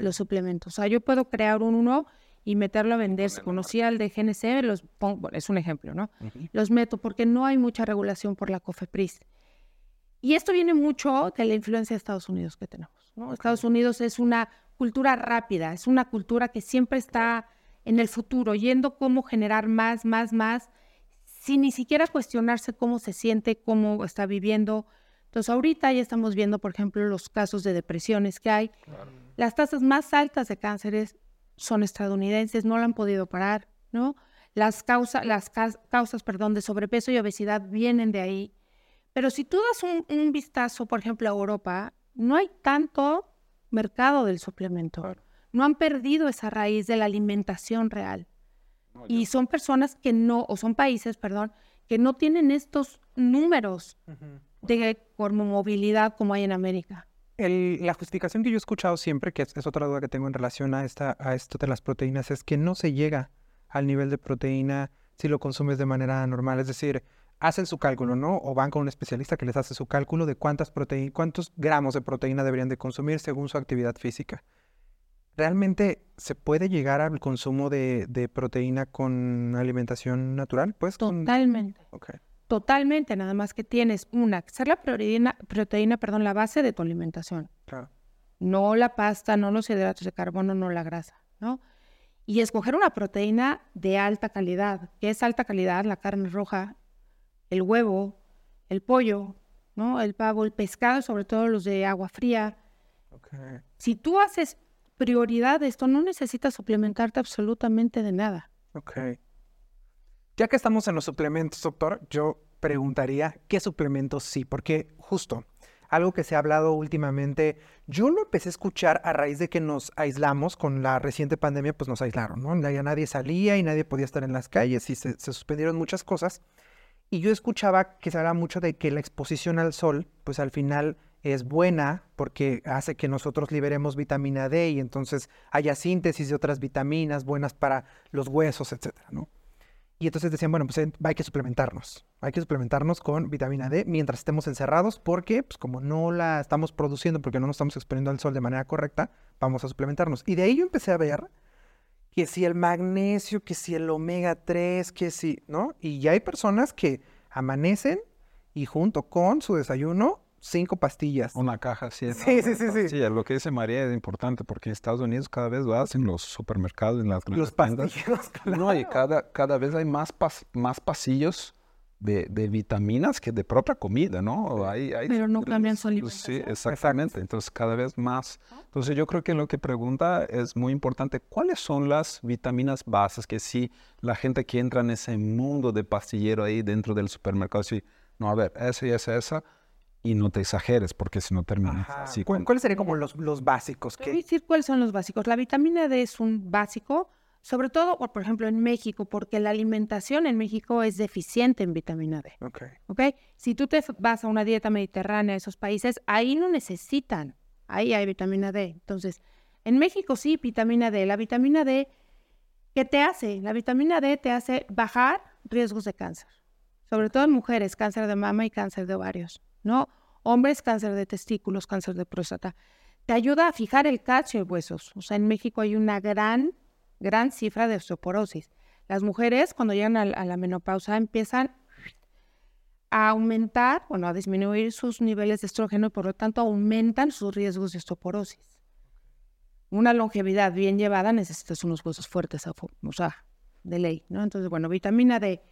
los suplementos. O sea, yo puedo crear un uno y meterlo a vender. Si conocía el de GNC, los pongo, es un ejemplo, ¿no? Los meto porque no hay mucha regulación por la COFEPRIS. Y esto viene mucho de la influencia de Estados Unidos que tenemos. ¿no? Estados Unidos es una cultura rápida, es una cultura que siempre está en el futuro, yendo cómo generar más, más, más sin ni siquiera cuestionarse cómo se siente, cómo está viviendo. Entonces ahorita ya estamos viendo, por ejemplo, los casos de depresiones que hay. Las tasas más altas de cánceres son estadounidenses, no la han podido parar, ¿no? Las, causas, las causas perdón, de sobrepeso y obesidad vienen de ahí. Pero si tú das un, vistazo, por ejemplo, a Europa, no hay tanto mercado del suplemento. No han perdido esa raíz de la alimentación real y son personas que no, o son países, perdón, que no tienen estos números de movilidad como hay en América. la justificación que yo he escuchado siempre, que es, otra duda que tengo en relación a, esta, a esto de las proteínas, es que no se llega al nivel de proteína si lo consumes de manera normal. Es decir, hacen su cálculo, ¿no? O van con un especialista que les hace su cálculo de cuántas proteínas, cuántos gramos de proteína deberían de consumir según su actividad física. ¿Realmente se puede llegar al consumo de, proteína con alimentación natural? Pues Totalmente. Totalmente, nada más que tienes una, ser la proteína, proteína, perdón, la base de tu alimentación. Claro. No la pasta, no los hidratos de carbono, no la grasa, ¿no? Y escoger una proteína de alta calidad. ¿Qué es alta calidad? La carne roja, el huevo, el pollo, ¿no? El pavo, el pescado, sobre todo los de agua fría. Si tú haces prioridad de esto, no necesitas suplementarte absolutamente de nada. Ok. Ya que estamos en los suplementos, doctor, yo preguntaría qué suplementos sí, porque justo algo que se ha hablado últimamente, yo lo empecé a escuchar a raíz de que nos aislamos con la reciente pandemia, pues nos aislaron, ¿no? Ya nadie salía y nadie podía estar en las calles y se, suspendieron muchas cosas. Y yo escuchaba que se habla mucho de que la exposición al sol, pues al final es buena porque hace que nosotros liberemos vitamina D y entonces haya síntesis de otras vitaminas buenas para los huesos, etcétera, ¿no? Y entonces decían, bueno, pues hay que suplementarnos. Hay que suplementarnos con vitamina D mientras estemos encerrados porque, pues como no la estamos produciendo porque no nos estamos exponiendo al sol de manera correcta, vamos a suplementarnos. Y de ahí yo empecé a ver que si el magnesio, que si el omega 3, que si, ¿no? Y ya hay personas que amanecen y junto con su desayuno cinco pastillas. Una caja, sí. Sí, sí, sí, sí. lo que dice María es importante porque en Estados Unidos cada vez vas en los supermercados, en las Los pastillos, No, y cada, cada vez hay más, más pasillos de, de, vitaminas que de propia comida, ¿no? Hay, Pero no cambian su alimentación. Sí, exactamente. Entonces, cada vez más. Entonces, yo creo que lo que pregunta es muy importante. ¿Cuáles son las vitaminas bases que si la gente que entra en ese mundo de pastillero ahí dentro del supermercado, sí, no, a ver, esa y esa, esa, y no te exageres porque si no terminas así. ¿Cuáles serían como los, los básicos? Voy a decir cuáles son los básicos. La vitamina D es un básico, sobre todo, por ejemplo, en México, porque la alimentación en México es deficiente en vitamina D. Okay. ¿Ok? Si tú te vas a una dieta mediterránea, esos países, ahí no necesitan, ahí hay vitamina D. Entonces, en México sí, vitamina D. La vitamina D, ¿qué te hace? La vitamina D te hace bajar riesgos de cáncer, sobre todo en mujeres, cáncer de mama y cáncer de ovarios. ¿no? Hombres, cáncer de testículos, cáncer de próstata. Te ayuda a fijar el calcio en huesos. O sea, en México hay una gran, gran cifra de osteoporosis. Las mujeres, cuando llegan a, la menopausa, empiezan a aumentar, bueno, a disminuir sus niveles de estrógeno y por lo tanto aumentan sus riesgos de osteoporosis. Una longevidad bien llevada necesitas unos huesos fuertes, o sea, de ley, ¿no? Entonces, bueno, vitamina D.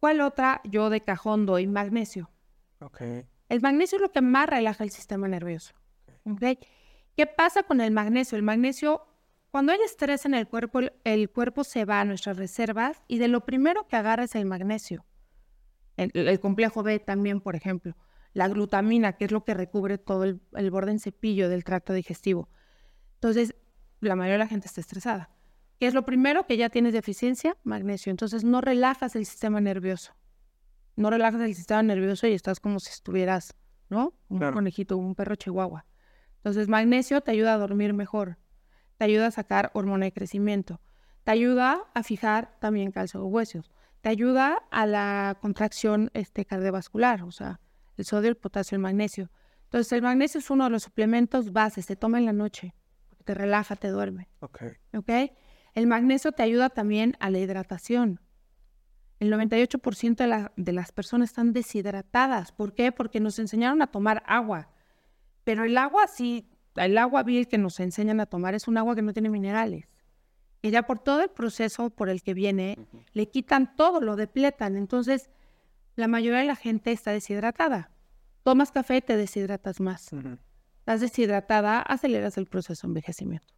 ¿Cuál otra? Yo de cajón doy magnesio. Okay. El magnesio es lo que más relaja el sistema nervioso. ¿Qué pasa con el magnesio? El magnesio, cuando hay estrés en el cuerpo, el, cuerpo se va a nuestras reservas y de lo primero que agarra es el magnesio. El, complejo B también, por ejemplo. La glutamina, que es lo que recubre todo el, el borde en cepillo del tracto digestivo. Entonces, la mayoría de la gente está estresada. ¿Qué es lo primero que ya tienes deficiencia? Magnesio. Entonces, no relajas el sistema nervioso no relajas el sistema nervioso y estás como si estuvieras, ¿no? Un conejito, un perro chihuahua. Entonces, magnesio te ayuda a dormir mejor, te ayuda a sacar hormona de crecimiento, te ayuda a fijar también calcio de huesos, te ayuda a la contracción este, cardiovascular, o sea, el sodio, el potasio, el magnesio. Entonces, el magnesio es uno de los suplementos bases, se toma en la noche, porque te relaja, te duerme. Ok. ¿Ok? El magnesio te ayuda también a la hidratación. El 98% de, las personas están deshidratadas. ¿Por qué? Porque nos enseñaron a tomar agua. Pero el agua sí, el agua vil que nos enseñan a tomar es un agua que no tiene minerales. Y ya por todo el proceso por el que viene, le quitan todo, lo depletan. Entonces, la mayoría de la gente está deshidratada. Tomas café, te deshidratas más. Estás deshidratada, aceleras el proceso de envejecimiento.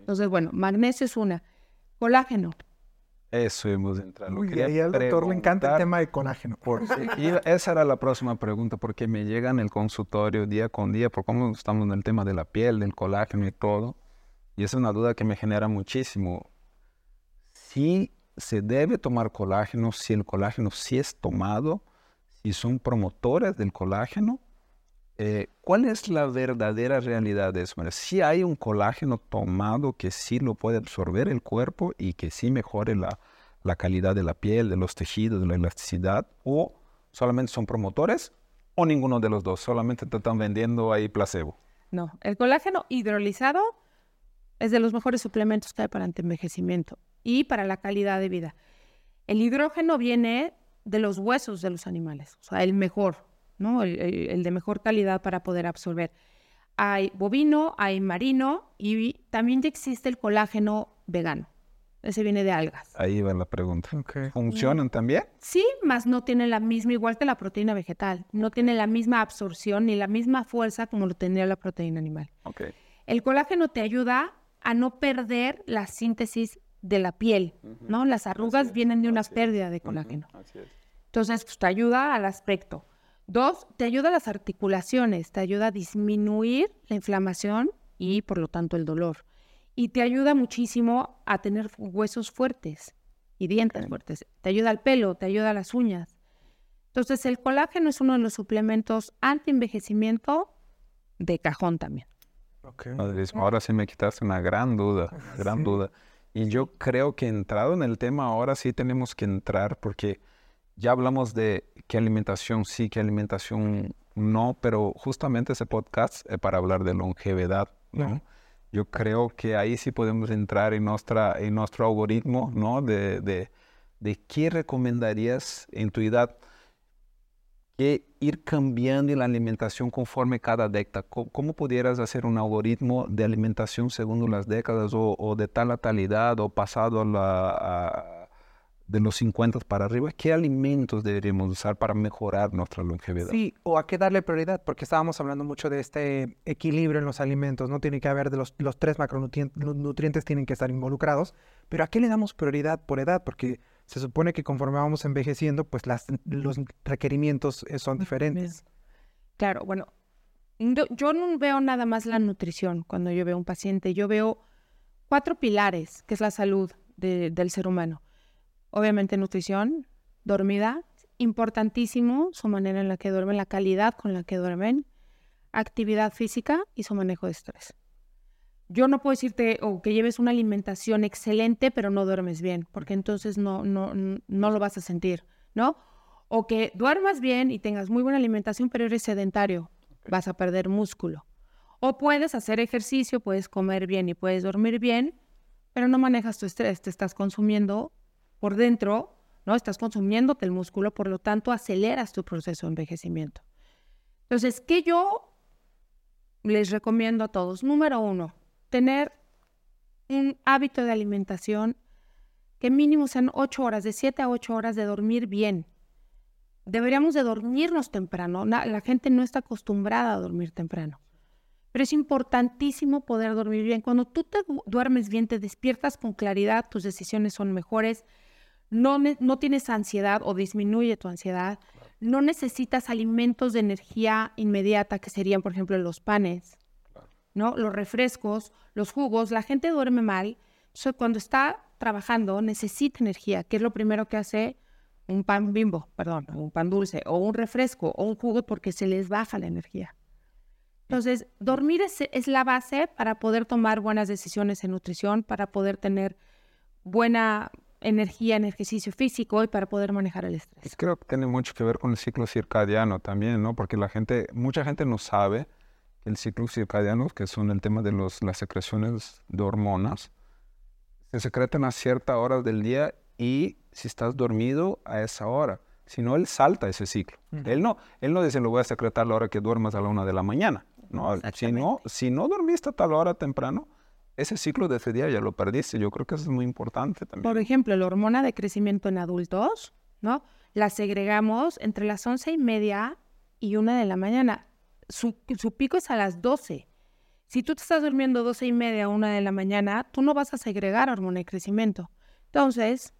Entonces, bueno, magnesio es una. Colágeno. Eso hemos entrado. Uy, y ahí al doctor le encanta el tema de colágeno. Por, y esa era la próxima pregunta, porque me llega en el consultorio día con día, por cómo estamos en el tema de la piel, del colágeno y todo. Y es una duda que me genera muchísimo. Si se debe tomar colágeno, si el colágeno sí es tomado, si son promotores del colágeno, Eh, ¿Cuál es la verdadera realidad de eso? Si hay un colágeno tomado que sí lo puede absorber el cuerpo y que sí mejore la, calidad de la piel, de los tejidos, de la elasticidad, o solamente son promotores o ninguno de los dos, solamente te están vendiendo ahí placebo. No, el colágeno hidrolizado es de los mejores suplementos que hay para antienvejecimiento y para la calidad de vida. El hidrógeno viene de los huesos de los animales, o sea, el mejor, ¿no? El, de mejor calidad para poder absorber. Hay bovino, hay marino y también existe el colágeno vegano. Ese viene de algas. Ahí va la pregunta. ¿Funcionan también? Sí, más no tiene la misma, igual que la proteína vegetal, no tiene la misma absorción ni la misma fuerza como lo tendría la proteína animal. El colágeno te ayuda a no perder la síntesis de la piel, ¿no? Las arrugas vienen de una pérdida de colágeno. Entonces, pues, te ayuda al aspecto. Dos, te ayuda a las articulaciones, te ayuda a disminuir la inflamación y, por lo tanto, el dolor. Y te ayuda muchísimo a tener huesos fuertes y dientes fuertes. Te ayuda al pelo, te ayuda a las uñas. Entonces, el colágeno es uno de los suplementos anti-envejecimiento de cajón también. ahora sí me quitaste una gran duda, gran duda. Y yo creo que entrado en el tema ahora sí tenemos que entrar porque ya hablamos de qué alimentación sí, qué alimentación no, pero justamente ese podcast es para hablar de longevidad, ¿no? Yo creo que ahí sí podemos entrar en, nuestra, en nuestro algoritmo, ¿no? De, de, de qué recomendarías en tu edad que ir cambiando la alimentación conforme cada década. ¿Cómo, pudieras hacer un algoritmo de alimentación según las décadas o, de tal a tal edad o pasado a la, de los 50 para arriba? ¿Qué alimentos deberíamos usar para mejorar nuestra longevidad? Sí, o a qué darle prioridad, porque estábamos hablando mucho de este equilibrio en los alimentos, no tiene que haber de los, los tres macronutrientes, nutrientes tienen que estar involucrados, pero ¿a qué le damos prioridad por edad? Porque se supone que conforme vamos envejeciendo, pues las, los requerimientos eh, son diferentes. Claro, bueno, yo no veo nada más la nutrición cuando yo veo un paciente, yo veo cuatro pilares, que es la salud del ser humano. Obviamente nutrición, dormida, importantísimo su manera en la que duermen, la calidad con la que duermen, actividad física y su manejo de estrés yo no puedo decirte o que lleves una alimentación excelente, pero no duermes bien, porque entonces no, no, no lo vas a sentir, ¿no? O que duermas bien y tengas muy buena alimentación, pero eres sedentario, vas a perder músculo. O puedes hacer ejercicio, puedes comer bien y puedes dormir bien, pero no manejas tu estrés, te estás consumiendo por dentro, ¿no? Estás consumiéndote el músculo, por lo tanto aceleras tu proceso de envejecimiento. Entonces, ¿qué yo les recomiendo a todos? Número uno, tener un hábito de alimentación que mínimo sean ocho horas, de siete a ocho horas de dormir bien. Deberíamos de dormirnos temprano. La, gente no está acostumbrada a dormir temprano. Pero es importantísimo poder dormir bien. Cuando tú te duermes bien, te despiertas con claridad, tus decisiones son mejores, no, no tienes ansiedad o disminuye tu ansiedad, no necesitas alimentos de energía inmediata, que serían, por ejemplo, los panes, ¿no? Los refrescos, los jugos, la gente duerme mal. Cuando está trabajando, necesita energía, que es lo primero que hace un pan bimbo, perdón, un pan dulce, o un refresco, o un jugo, porque se les baja la energía. Entonces, dormir es, es la base para poder tomar buenas decisiones en nutrición, para poder tener buena energía en ejercicio físico y para poder manejar el estrés. Creo que tiene mucho que ver con el ciclo circadiano también, ¿no? Porque la gente, mucha gente no sabe el ciclo circadiano, que son el tema de los, las secreciones de hormonas, se secretan a cierta hora del día y si estás dormido a esa hora. Si no, él salta ese ciclo. Él no, él no dice, lo voy a secretar a la hora que duermas a la una de la mañana. No, si no, si no dormiste a tal hora temprano, ese ciclo de ese día ya lo perdiste. Yo creo que eso es muy importante también. Por ejemplo, la hormona de crecimiento en adultos, ¿no? La segregamos entre las once y media y una de la mañana su, pico es a las 12. Si tú te estás durmiendo 12 y media, una de la mañana, tú no vas a segregar hormona de crecimiento. Entonces,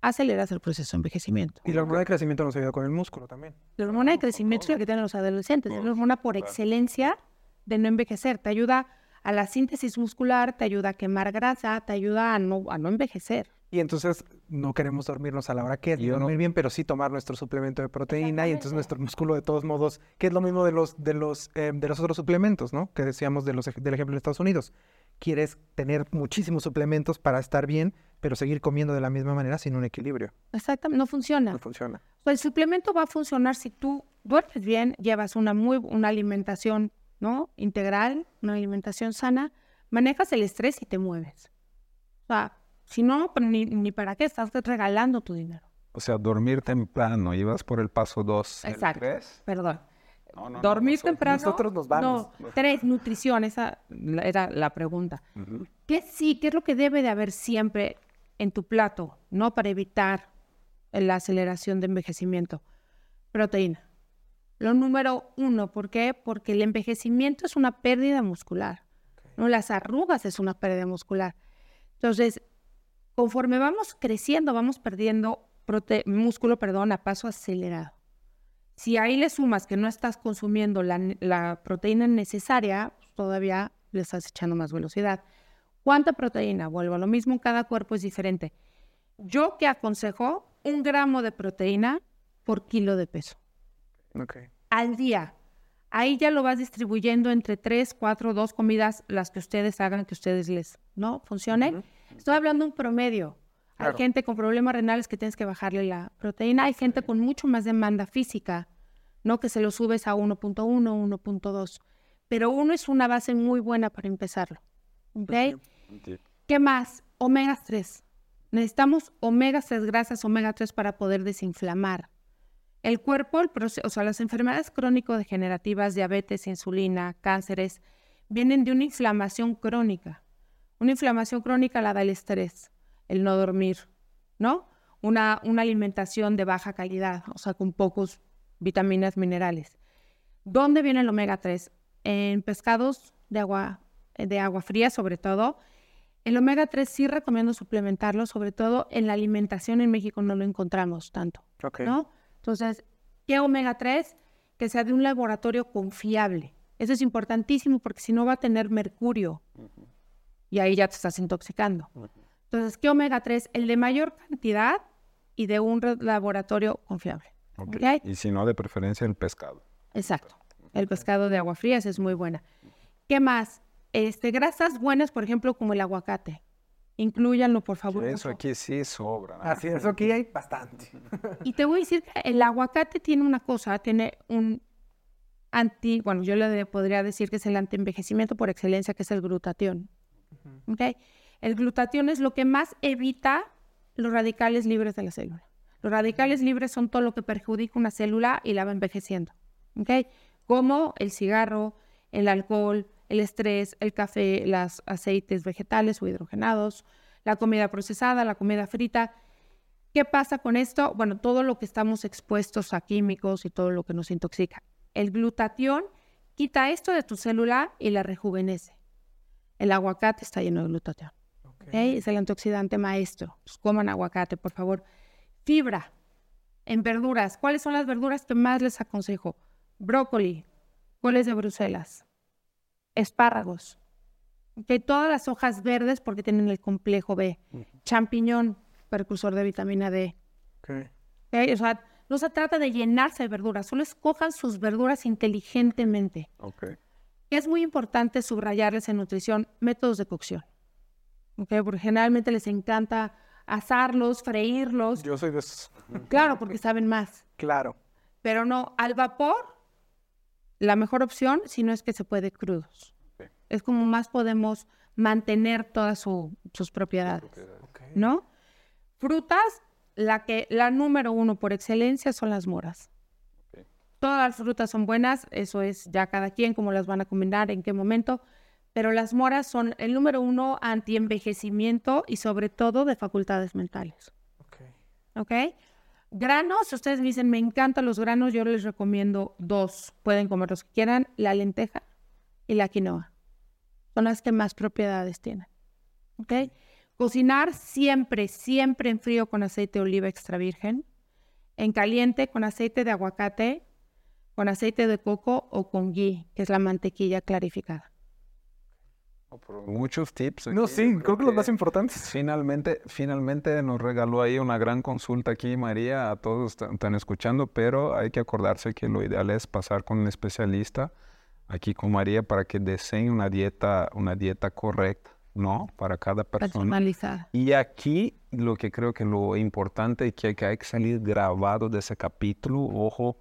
aceleras el proceso de envejecimiento. Y la hormona de crecimiento nos ayuda con el músculo también. La hormona de crecimiento es la que tienen los adolescentes. Es la hormona por excelencia de no envejecer. Te ayuda a la síntesis muscular, te ayuda a quemar grasa, te ayuda a no, a no envejecer. Y entonces no queremos dormirnos a la hora que es, dormir bien, pero sí tomar nuestro suplemento de proteína y entonces nuestro músculo de todos modos, que es lo mismo de los, de los, eh, de los otros suplementos, ¿no? Que decíamos de los, del ejemplo de Estados Unidos. Quieres tener muchísimos suplementos para estar bien, pero seguir comiendo de la misma manera sin un equilibrio. Exactamente, no funciona. No funciona. Pues el suplemento va a funcionar si tú duermes bien, llevas una muy una alimentación, ¿no? Integral, una alimentación sana, manejas el estrés y te mueves. O sea, si no, pues, ni, ni para qué estás regalando tu dinero. O sea, dormir temprano, ibas por el paso dos. Exacto. Perdón. dormir temprano. Nosotros nos vamos. No, tres, nutrición, esa era la pregunta. ¿Qué sí, qué es lo que debe de haber siempre en tu plato, no para evitar la aceleración de envejecimiento? Proteína. Lo número uno, ¿por qué? Porque el envejecimiento es una pérdida muscular. No, las arrugas es una pérdida muscular. Entonces, conforme vamos creciendo, vamos perdiendo músculo perdón, a paso acelerado. Si ahí le sumas que no estás consumiendo la, proteína necesaria, pues, todavía le estás echando más velocidad. ¿Cuánta proteína? Vuelvo a lo mismo, cada cuerpo es diferente. Yo que aconsejo un gramo de proteína por kilo de peso. Al día. Ahí ya lo vas distribuyendo entre tres, cuatro, dos comidas, las que ustedes hagan, que ustedes les, ¿no? Funcione. Estoy hablando de un promedio. Hay gente con problemas renales que tienes que bajarle la proteína. Hay gente con mucho más demanda física, ¿no? Que se lo subes a 1.1, 1.2. Pero uno es una base muy buena para empezarlo. ¿Ok? ¿Qué más? Omega 3. Necesitamos omega 3 grasas, omega 3 para poder desinflamar. El cuerpo, el o sea, las enfermedades crónico-degenerativas, diabetes, insulina, cánceres, vienen de una inflamación crónica. Una inflamación crónica la da el estrés, el no dormir, ¿no? Una, una alimentación de baja calidad, o sea, con pocos vitaminas, minerales. ¿Dónde viene el omega 3? En pescados de agua, de agua fría, sobre todo. El omega 3 sí recomiendo suplementarlo, sobre todo en la alimentación en México no lo encontramos tanto, ¿no? Entonces, ¿qué omega 3? Que sea de un laboratorio confiable. Eso es importantísimo porque si no va a tener mercurio y ahí ya te estás intoxicando. Entonces, ¿qué omega 3? El de mayor cantidad y de un laboratorio confiable. Y si no, de preferencia el pescado. Exacto. El pescado de agua fría es muy buena. ¿Qué más? Este, grasas buenas, por ejemplo, como el aguacate. Incluyanlo, por favor. Eso aquí sí sobra. Así, eso aquí hay bastante. Y te voy a decir que el aguacate tiene una cosa, tiene un anti, bueno, yo le podría decir que es el antienvejecimiento por excelencia, que es el glutatión. El glutatión es lo que más evita los radicales libres de la célula. Los radicales libres son todo lo que perjudica una célula y la va envejeciendo. Como el cigarro, el alcohol, el estrés, el café, los aceites vegetales o hidrogenados, la comida procesada, la comida frita. ¿Qué pasa con esto? Bueno, todo lo que estamos expuestos a químicos y todo lo que nos intoxica. El glutatión quita esto de tu célula y la rejuvenece. El aguacate está lleno de glutatión. Es el antioxidante maestro. Pues coman aguacate, por favor. Fibra en verduras. ¿Cuáles son las verduras que más les aconsejo? Brócoli, coles de Bruselas, espárragos. Okay, todas las hojas verdes porque tienen el complejo B. Champiñón, precursor de vitamina D. Okay. O sea, no se trata de llenarse de verduras, solo escojan sus verduras inteligentemente. Okay. Es muy importante subrayarles en nutrición métodos de cocción. Porque generalmente les encanta asarlos, freírlos. Yo soy de esos. Claro, porque saben más. Claro. Pero no, al vapor, la mejor opción, si no es que se puede crudos. Es como más podemos mantener todas sus propiedades. ¿No? Frutas, la, que, la número uno por excelencia son las moras. Todas las frutas son buenas, eso es ya cada quien cómo las van a combinar, en qué momento, pero las moras son el número uno anti-envejecimiento y sobre todo de facultades mentales. Ok. Granos, ustedes me dicen, me encantan los granos, yo les recomiendo dos, pueden comer los que quieran, la lenteja y la quinoa. Son las que más propiedades tienen. ¿Ok? Cocinar siempre, siempre en frío con aceite de oliva extra virgen, en caliente con aceite de aguacate con aceite de coco o con ghee, que es la mantequilla clarificada. Muchos tips. No, sí, creo, que, los más importantes. Finalmente, finalmente nos regaló ahí una gran consulta aquí, María. A todos están escuchando, pero hay que acordarse que lo ideal es pasar con un especialista aquí con María para que deseen una dieta, una dieta correcta, ¿no? Para cada persona. Personalizada. Y aquí lo que creo que lo importante y que hay que salir grabado de ese capítulo, ojo,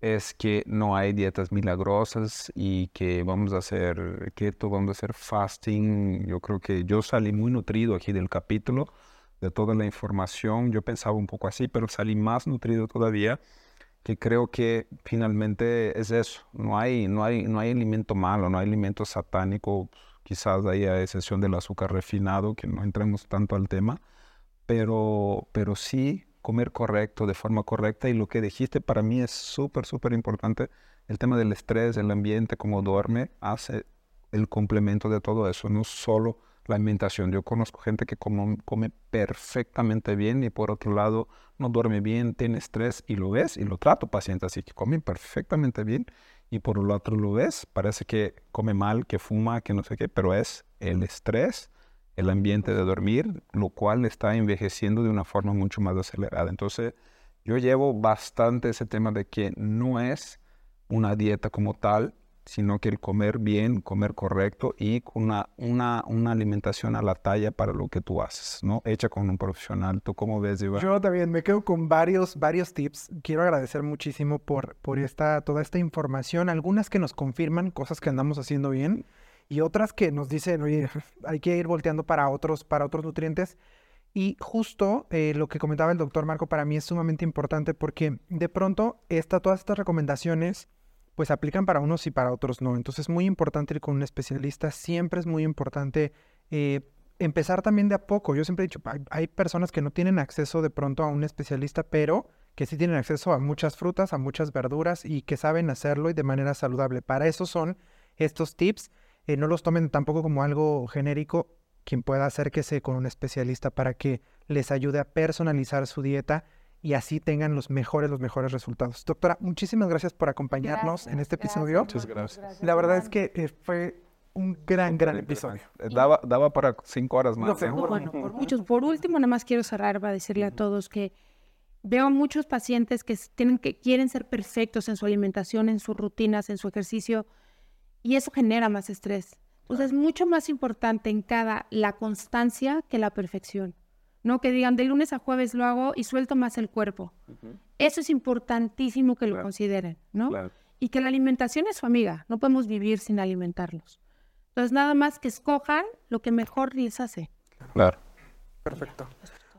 es que no hay dietas milagrosas y que vamos a hacer keto, vamos a hacer fasting. Yo creo que yo salí muy nutrido aquí del capítulo, de toda la información. Yo pensaba un poco así, pero salí más nutrido todavía, que creo que finalmente es eso. No hay, no hay, no hay alimento malo, no hay alimento satánico, quizás ahí a excepción del azúcar refinado, que no entremos tanto al tema, pero, pero sí comer correcto, de forma correcta. Y lo que dijiste para mí es súper, súper importante. El tema del estrés, el ambiente, cómo duerme, hace el complemento de todo eso, no solo la alimentación. Yo conozco gente que come perfectamente bien y por otro lado no duerme bien, tiene estrés y lo ves y lo trato paciente así que comen perfectamente bien y por el otro lo ves, parece que come mal, que fuma, que no sé qué, pero es el estrés el ambiente de dormir, lo cual está envejeciendo de una forma mucho más acelerada. Entonces, yo llevo bastante ese tema de que no es una dieta como tal, sino que el comer bien, comer correcto y una, una, una, alimentación a la talla para lo que tú haces, ¿no? Hecha con un profesional. ¿Tú cómo ves, Iván? Yo también me quedo con varios, varios tips. Quiero agradecer muchísimo por, por esta, toda esta información, algunas que nos confirman cosas que andamos haciendo bien y otras que nos dicen, oye, hay que ir volteando para otros, para otros nutrientes. Y justo eh, lo que comentaba el doctor Marco para mí es sumamente importante porque de pronto esta, todas estas recomendaciones pues aplican para unos y para otros no. Entonces es muy importante ir con un especialista, siempre es muy importante eh, empezar también de a poco. Yo siempre he dicho, hay, hay, personas que no tienen acceso de pronto a un especialista, pero que sí tienen acceso a muchas frutas, a muchas verduras y que saben hacerlo y de manera saludable. Para eso son estos tips eh, no los tomen tampoco como algo genérico, quien pueda acérquese con un especialista para que les ayude a personalizar su dieta y así tengan los mejores, los mejores resultados. Doctora, muchísimas gracias por acompañarnos en este episodio. Muchas gracias. La verdad es que eh, fue un gran, gran episodio. Eh, daba, daba para cinco horas más. No, Bueno, por muchos. Por último, nada más quiero cerrar para decirle a todos que veo muchos pacientes que, tienen, que quieren ser perfectos en su alimentación, en sus rutinas, en su ejercicio y eso genera más estrés. O sea, es mucho más importante en cada la constancia que la perfección. No que digan de lunes a jueves lo hago y suelto más el cuerpo. Eso es importantísimo que lo consideren, ¿no? Y que la alimentación es su amiga. No podemos vivir sin alimentarlos. Entonces, nada más que escojan lo que mejor les hace. Claro. Perfecto.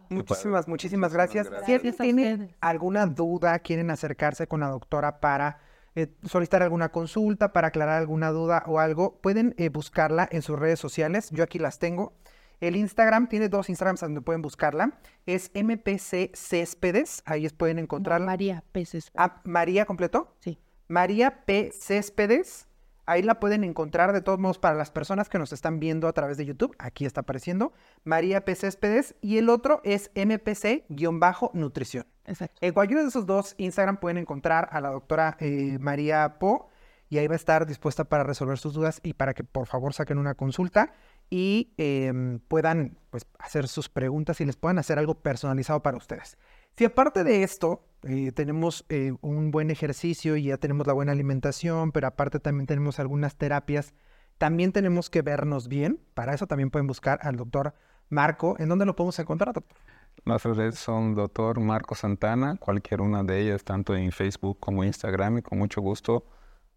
Muchísimas, muchísimas gracias. gracias. Si tienen alguna duda, quieren acercarse con la doctora para eh, solicitar alguna consulta, para aclarar alguna duda o algo, pueden eh, buscarla en sus redes sociales. Yo aquí las tengo. El Instagram tiene dos Instagrams donde pueden buscarla. Es MPC Céspedes. Ahí pueden encontrarla. María P. Céspedes. Ah, María completo. Sí. María P. Céspedes. Ahí la pueden encontrar de todos modos para las personas que nos están viendo a través de YouTube. Aquí está apareciendo María P. Céspedes y el otro es MPC-nutrición. Exacto. En cualquiera de esos dos Instagram pueden encontrar a la doctora eh, María Po y ahí va a estar dispuesta para resolver sus dudas y para que por favor saquen una consulta y em, puedan pues, hacer sus preguntas y les puedan hacer algo personalizado para ustedes. Si aparte de esto eh, tenemos eh, un buen ejercicio y ya tenemos la buena alimentación, pero aparte también tenemos algunas terapias, también tenemos que vernos bien. Para eso también pueden buscar al doctor Marco. ¿En dónde lo podemos encontrar, doctor? Nuestras redes son doctor Marco Santana, cualquier una de ellas, tanto en Facebook como Instagram, y con mucho gusto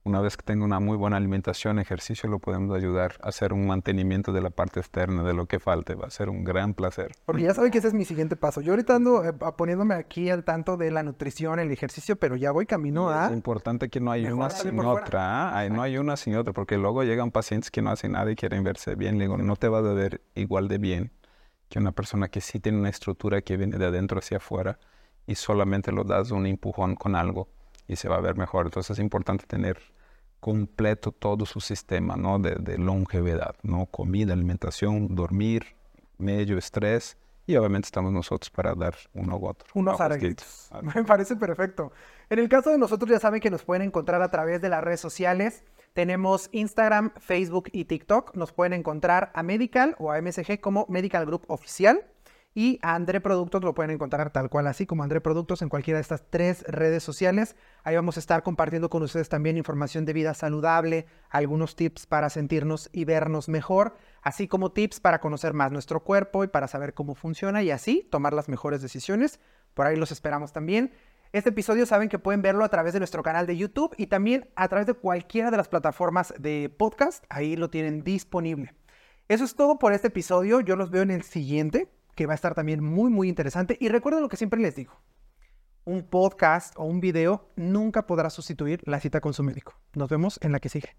una vez que tenga una muy buena alimentación, ejercicio, lo podemos ayudar a hacer un mantenimiento de la parte externa, de lo que falte. Va a ser un gran placer. Porque ya saben que ese es mi siguiente paso. Yo ahorita ando eh, poniéndome aquí al tanto de la nutrición, el ejercicio, pero ya voy camino a... Es importante que no hay una sin otra. ¿ah? no hay una sin otra, porque luego llegan pacientes que no hacen nada y quieren verse bien. Le digo, no te vas a ver igual de bien que una persona que sí tiene una estructura que viene de adentro hacia afuera y solamente lo das un empujón con algo y se va a ver mejor. Entonces es importante tener completo todo su sistema ¿no? de, longevidad, ¿no? comida, alimentación, dormir, medio estrés y obviamente estamos nosotros para dar uno u otro. Unos arreglitos. Me parece perfecto. En el caso de nosotros ya saben que nos pueden encontrar a través de las redes sociales. Tenemos Instagram, Facebook y TikTok. Nos pueden encontrar a Medical o a MSG como Medical Group Oficial. Y a André Productos lo pueden encontrar tal cual así como André Productos en cualquiera de estas tres redes sociales. Ahí vamos a estar compartiendo con ustedes también información de vida saludable, algunos tips para sentirnos y vernos mejor, así como tips para conocer más nuestro cuerpo y para saber cómo funciona y así tomar las mejores decisiones. Por ahí los esperamos también. Este episodio saben que pueden verlo a través de nuestro canal de YouTube y también a través de cualquiera de las plataformas de podcast. Ahí lo tienen disponible. Eso es todo por este episodio. Yo los veo en el siguiente que va a estar también muy, muy interesante. Y recuerden lo que siempre les digo. Un podcast o un video nunca podrá sustituir la cita con su médico. Nos vemos en la que sigue.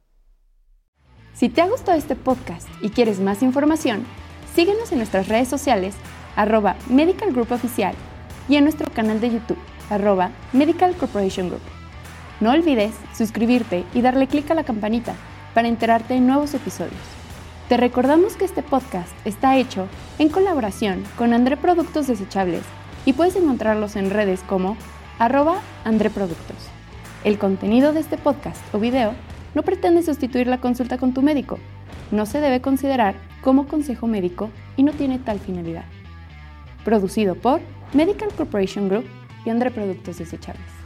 Si te ha gustado este podcast y quieres más información, síguenos en nuestras redes sociales, arroba Medical Group Oficial y en nuestro canal de YouTube, arroba Medical Corporation Group. No olvides suscribirte y darle clic a la campanita para enterarte de nuevos episodios. Te recordamos que este podcast está hecho en colaboración con André Productos Desechables y puedes encontrarlos en redes como arroba André Productos. El contenido de este podcast o video no pretende sustituir la consulta con tu médico, no se debe considerar como consejo médico y no tiene tal finalidad. Producido por Medical Corporation Group y André Productos Desechables.